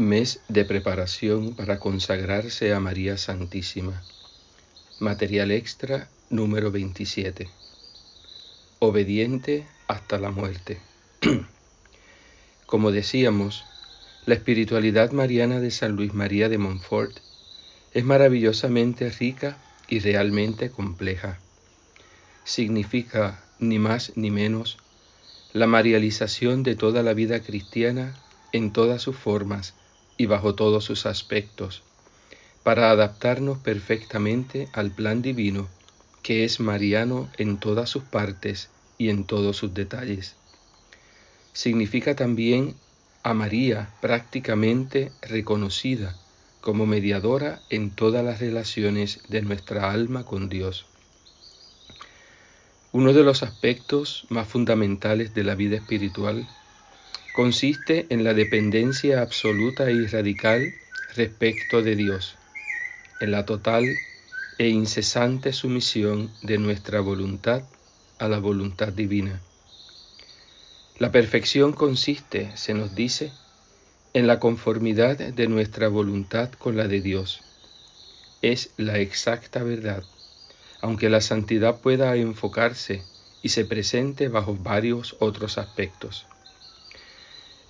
Mes de preparación para consagrarse a María Santísima. Material extra número 27. Obediente hasta la muerte. Como decíamos, la espiritualidad mariana de San Luis María de Montfort es maravillosamente rica y realmente compleja. Significa ni más ni menos la marialización de toda la vida cristiana en todas sus formas y bajo todos sus aspectos, para adaptarnos perfectamente al plan divino que es mariano en todas sus partes y en todos sus detalles. Significa también a María prácticamente reconocida como mediadora en todas las relaciones de nuestra alma con Dios. Uno de los aspectos más fundamentales de la vida espiritual consiste en la dependencia absoluta y radical respecto de Dios, en la total e incesante sumisión de nuestra voluntad a la voluntad divina. La perfección consiste, se nos dice, en la conformidad de nuestra voluntad con la de Dios. Es la exacta verdad, aunque la santidad pueda enfocarse y se presente bajo varios otros aspectos.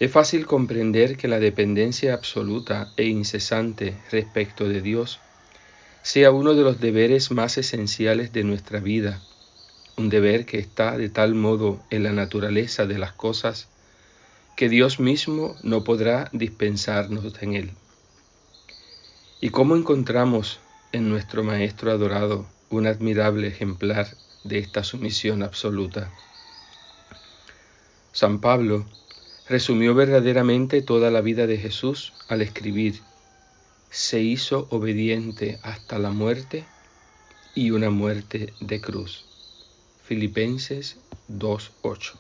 Es fácil comprender que la dependencia absoluta e incesante respecto de Dios sea uno de los deberes más esenciales de nuestra vida, un deber que está de tal modo en la naturaleza de las cosas que Dios mismo no podrá dispensarnos en él. ¿Y cómo encontramos en nuestro Maestro adorado un admirable ejemplar de esta sumisión absoluta? San Pablo resumió verdaderamente toda la vida de Jesús al escribir, se hizo obediente hasta la muerte y una muerte de cruz. Filipenses 2.8.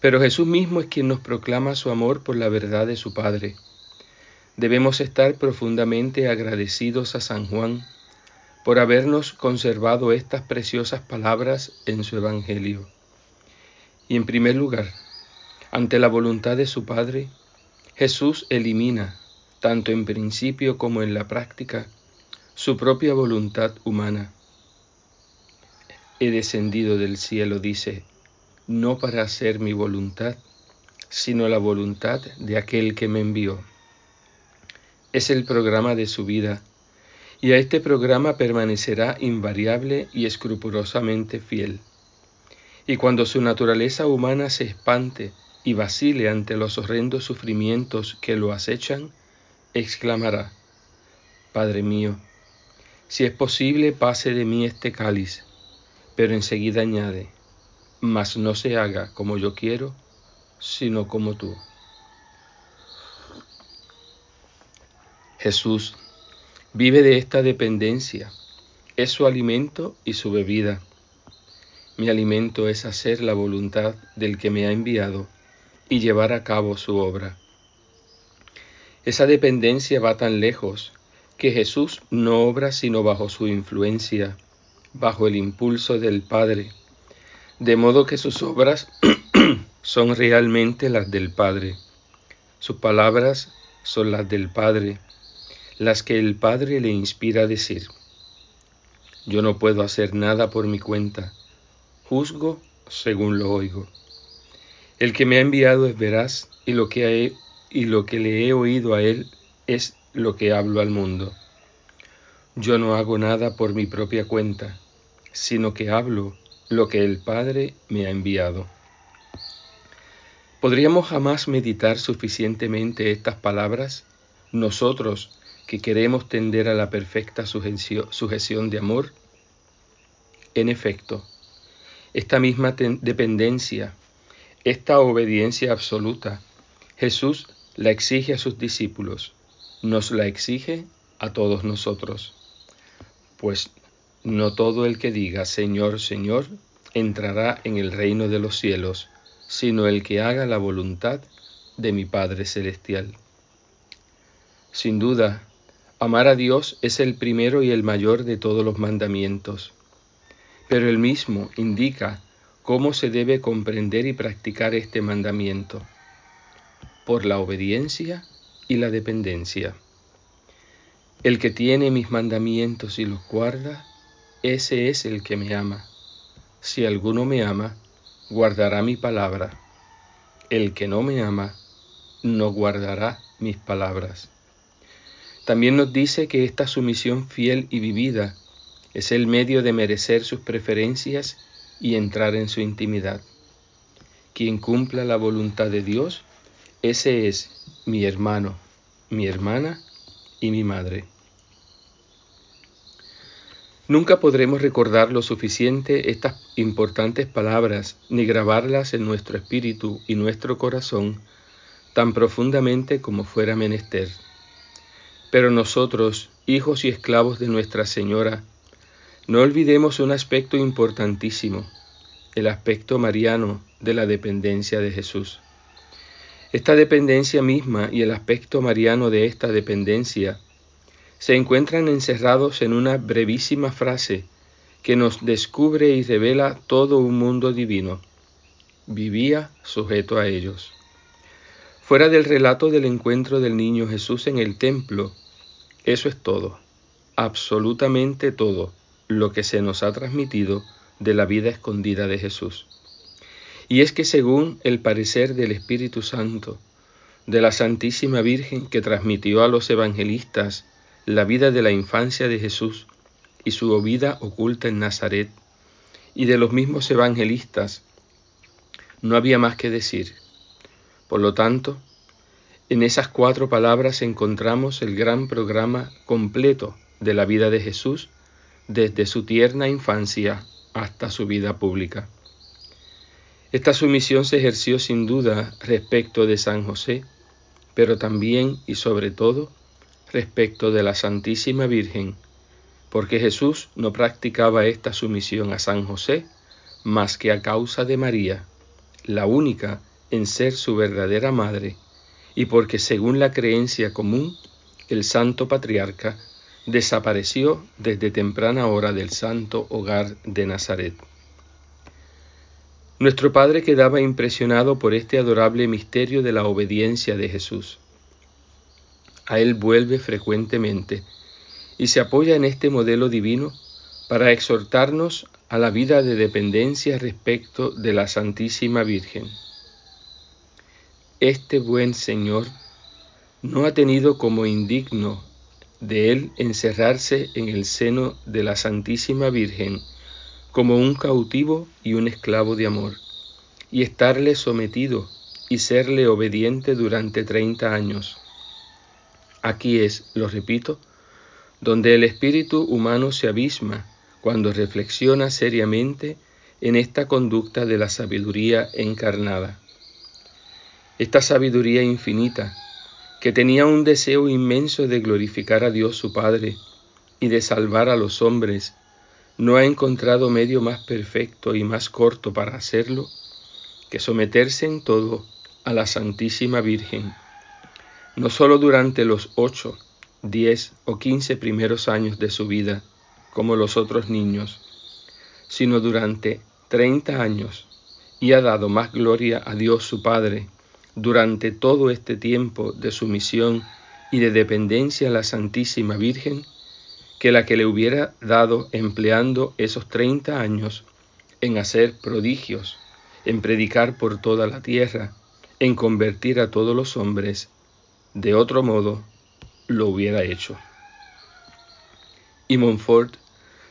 Pero Jesús mismo es quien nos proclama su amor por la verdad de su Padre. Debemos estar profundamente agradecidos a San Juan por habernos conservado estas preciosas palabras en su Evangelio. Y en primer lugar, ante la voluntad de su Padre, Jesús elimina, tanto en principio como en la práctica, su propia voluntad humana. He descendido del cielo, dice, no para hacer mi voluntad, sino la voluntad de aquel que me envió. Es el programa de su vida, y a este programa permanecerá invariable y escrupulosamente fiel. Y cuando su naturaleza humana se espante y vacile ante los horrendos sufrimientos que lo acechan, exclamará, Padre mío, si es posible pase de mí este cáliz, pero enseguida añade, mas no se haga como yo quiero, sino como tú. Jesús vive de esta dependencia, es su alimento y su bebida. Mi alimento es hacer la voluntad del que me ha enviado y llevar a cabo su obra. Esa dependencia va tan lejos que Jesús no obra sino bajo su influencia, bajo el impulso del Padre, de modo que sus obras son realmente las del Padre. Sus palabras son las del Padre, las que el Padre le inspira a decir. Yo no puedo hacer nada por mi cuenta, juzgo según lo oigo. El que me ha enviado es veraz y lo que, y lo que le he oído a él es lo que hablo al mundo. Yo no hago nada por mi propia cuenta, sino que hablo lo que el Padre me ha enviado. ¿Podríamos jamás meditar suficientemente estas palabras, nosotros que queremos tender a la perfecta sujeción de amor? En efecto, esta misma dependencia esta obediencia absoluta Jesús la exige a sus discípulos, nos la exige a todos nosotros. Pues no todo el que diga Señor, Señor, entrará en el reino de los cielos, sino el que haga la voluntad de mi Padre Celestial. Sin duda, amar a Dios es el primero y el mayor de todos los mandamientos, pero el mismo indica ¿Cómo se debe comprender y practicar este mandamiento? Por la obediencia y la dependencia. El que tiene mis mandamientos y los guarda, ese es el que me ama. Si alguno me ama, guardará mi palabra. El que no me ama, no guardará mis palabras. También nos dice que esta sumisión fiel y vivida es el medio de merecer sus preferencias y entrar en su intimidad. Quien cumpla la voluntad de Dios, ese es mi hermano, mi hermana y mi madre. Nunca podremos recordar lo suficiente estas importantes palabras ni grabarlas en nuestro espíritu y nuestro corazón tan profundamente como fuera menester. Pero nosotros, hijos y esclavos de Nuestra Señora, no olvidemos un aspecto importantísimo, el aspecto mariano de la dependencia de Jesús. Esta dependencia misma y el aspecto mariano de esta dependencia se encuentran encerrados en una brevísima frase que nos descubre y revela todo un mundo divino. Vivía sujeto a ellos. Fuera del relato del encuentro del niño Jesús en el templo, eso es todo, absolutamente todo lo que se nos ha transmitido de la vida escondida de Jesús. Y es que según el parecer del Espíritu Santo, de la Santísima Virgen que transmitió a los evangelistas la vida de la infancia de Jesús y su vida oculta en Nazaret, y de los mismos evangelistas, no había más que decir. Por lo tanto, en esas cuatro palabras encontramos el gran programa completo de la vida de Jesús desde su tierna infancia hasta su vida pública. Esta sumisión se ejerció sin duda respecto de San José, pero también y sobre todo respecto de la Santísima Virgen, porque Jesús no practicaba esta sumisión a San José más que a causa de María, la única en ser su verdadera madre, y porque según la creencia común, el santo patriarca desapareció desde temprana hora del santo hogar de Nazaret. Nuestro Padre quedaba impresionado por este adorable misterio de la obediencia de Jesús a Él vuelve frecuentemente y se apoya en este modelo divino para exhortarnos a la vida de dependencia respecto de la Santísima Virgen. Este buen Señor no ha tenido como indigno de Él encerrarse en el seno de la Santísima Virgen como un cautivo y un esclavo de amor, y estarle sometido y serle obediente durante treinta años Aquí es, lo repito, donde el espíritu humano se abisma cuando reflexiona seriamente en esta conducta de la sabiduría encarnada. Esta sabiduría infinita, que tenía un deseo inmenso de glorificar a Dios su Padre y de salvar a los hombres, no ha encontrado medio más perfecto y más corto para hacerlo que someterse en todo a la Santísima Virgen no solo durante los ocho, diez o quince primeros años de su vida, como los otros niños, sino durante treinta años, y ha dado más gloria a Dios su Padre durante todo este tiempo de sumisión y de dependencia a la Santísima Virgen, que la que le hubiera dado empleando esos treinta años en hacer prodigios, en predicar por toda la tierra, en convertir a todos los hombres de otro modo, lo hubiera hecho. Y Montfort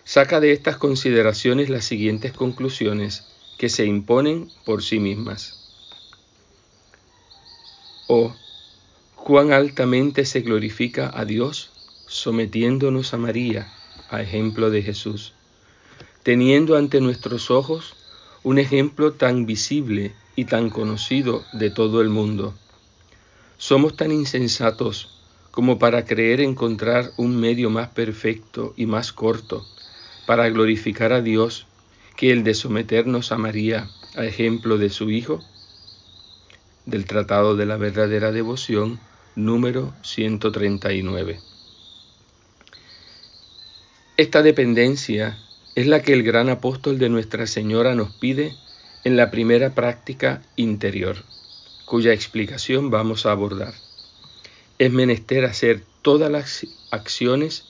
saca de estas consideraciones las siguientes conclusiones que se imponen por sí mismas. Oh, cuán altamente se glorifica a Dios sometiéndonos a María, a ejemplo de Jesús, teniendo ante nuestros ojos un ejemplo tan visible y tan conocido de todo el mundo somos tan insensatos como para creer encontrar un medio más perfecto y más corto para glorificar a Dios que el de someternos a María a ejemplo de su Hijo? Del Tratado de la Verdadera Devoción, número 139. Esta dependencia es la que el gran apóstol de Nuestra Señora nos pide en la primera práctica interior cuya explicación vamos a abordar. es menester hacer todas las acciones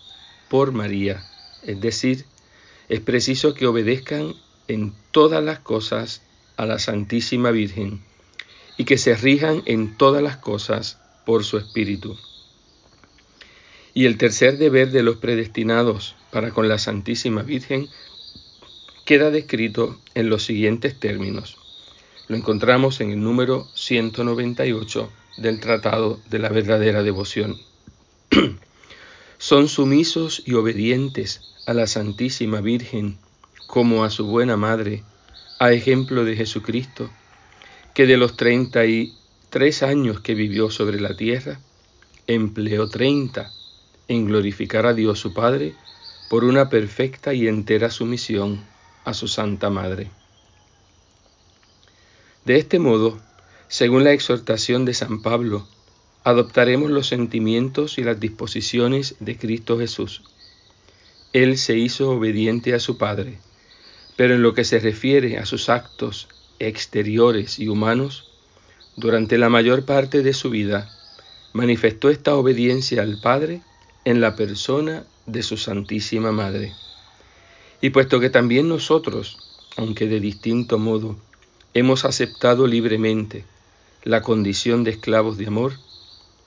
por María, es decir, es preciso que obedezcan en todas las cosas a la Santísima Virgen y que se rijan en todas las cosas por su Espíritu. Y el tercer deber de los predestinados para con la Santísima Virgen queda descrito en los siguientes términos. Lo encontramos en el número 198 del Tratado de la Verdadera Devoción. Son sumisos y obedientes a la Santísima Virgen como a su buena madre, a ejemplo de Jesucristo, que de los treinta y tres años que vivió sobre la tierra, empleó treinta en glorificar a Dios su Padre por una perfecta y entera sumisión a su Santa Madre. De este modo, según la exhortación de San Pablo, adoptaremos los sentimientos y las disposiciones de Cristo Jesús. Él se hizo obediente a su Padre, pero en lo que se refiere a sus actos exteriores y humanos, durante la mayor parte de su vida, manifestó esta obediencia al Padre en la persona de su Santísima Madre. Y puesto que también nosotros, aunque de distinto modo, hemos aceptado libremente la condición de esclavos de amor,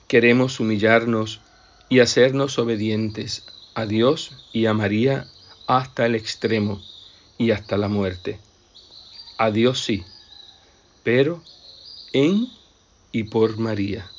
queremos humillarnos y hacernos obedientes a Dios y a María hasta el extremo y hasta la muerte. A Dios sí, pero en y por María.